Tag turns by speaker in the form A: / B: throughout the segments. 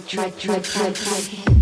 A: try, try, try, try, try.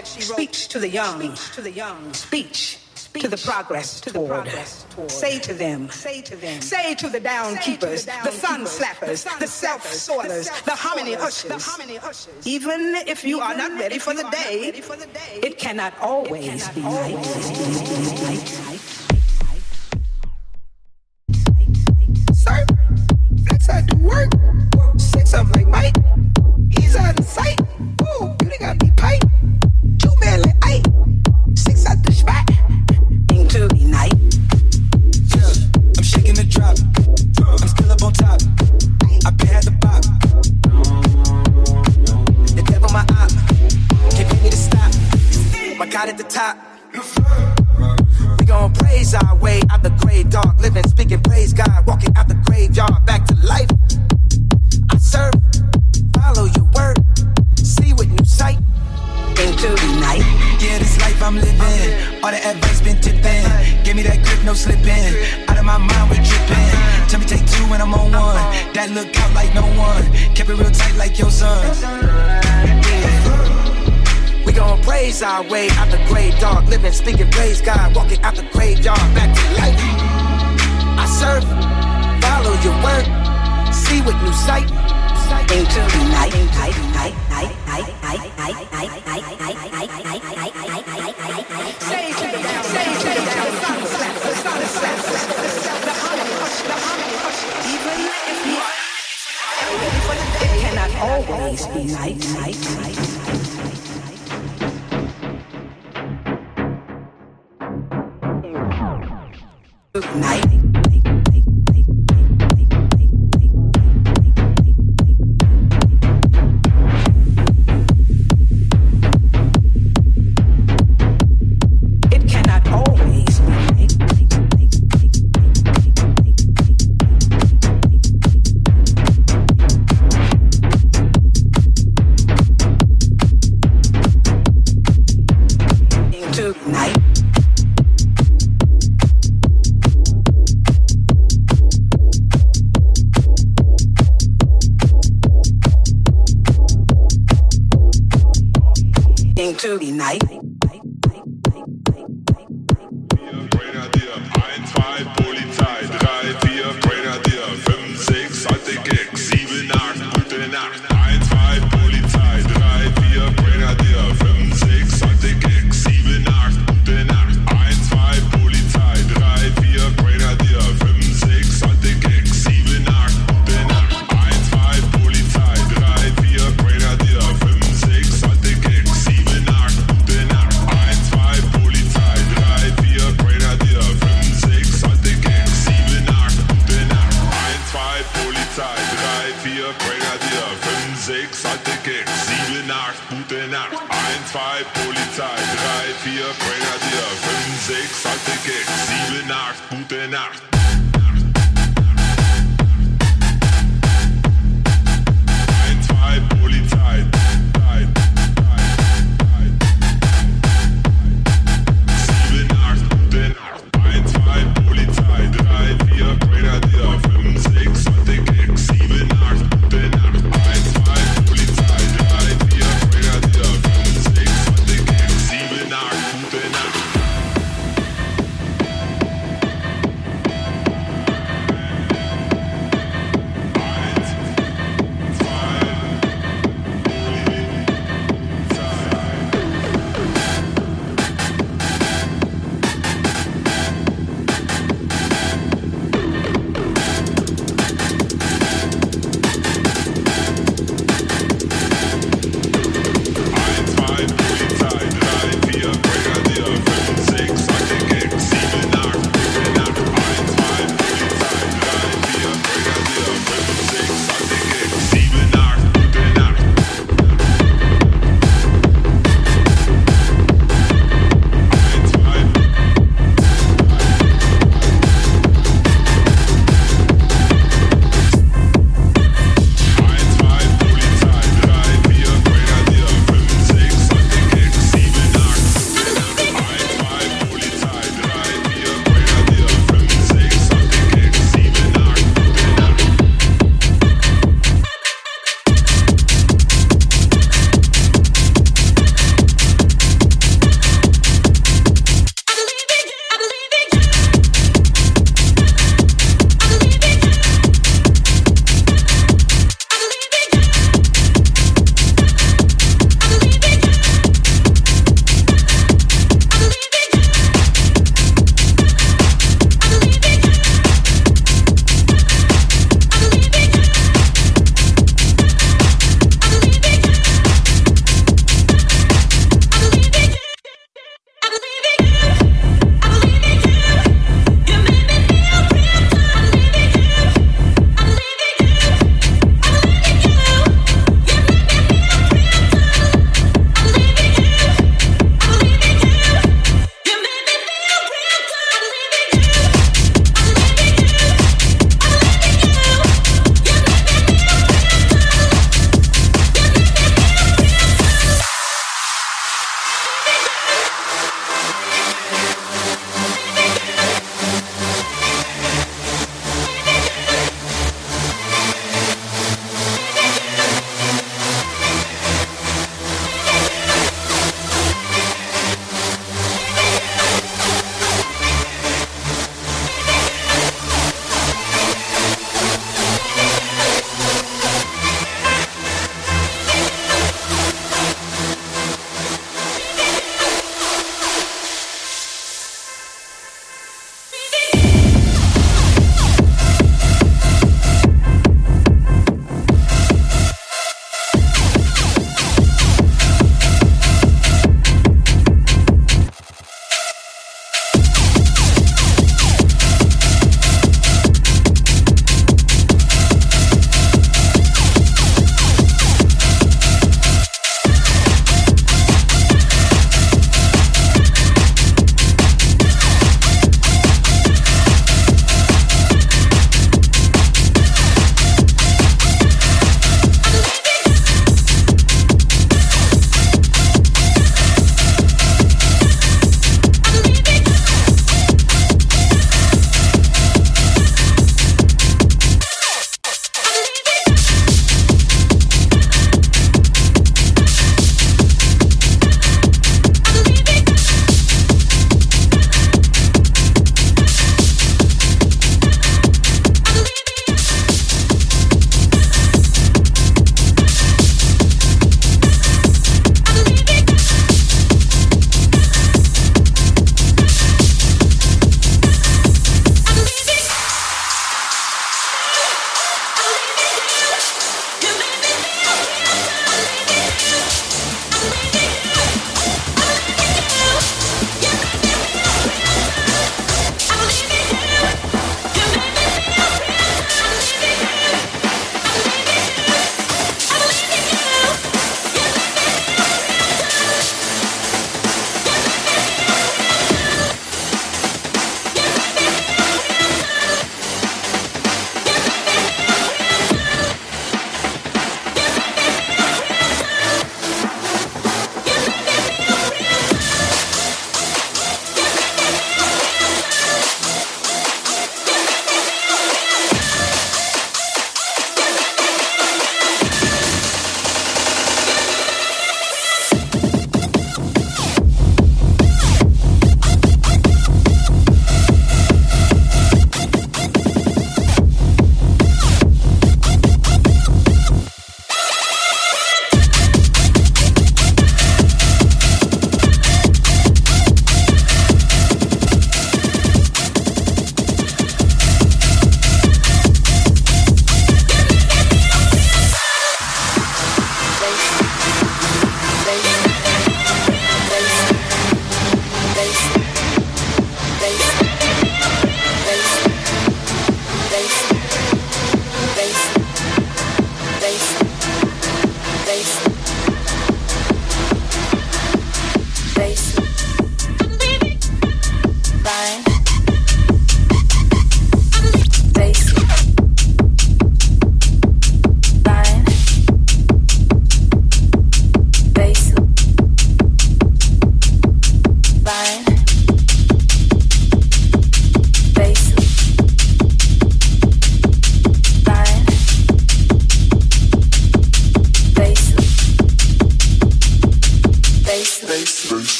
A: My dream, my fantasy.
B: young, to the young, speech, to the progress to the progress toward. Say to them, say to them, say to the down keepers, the sun slappers, the self soilers, the hominy ushers. Even if you are not ready for the day, it cannot always be night.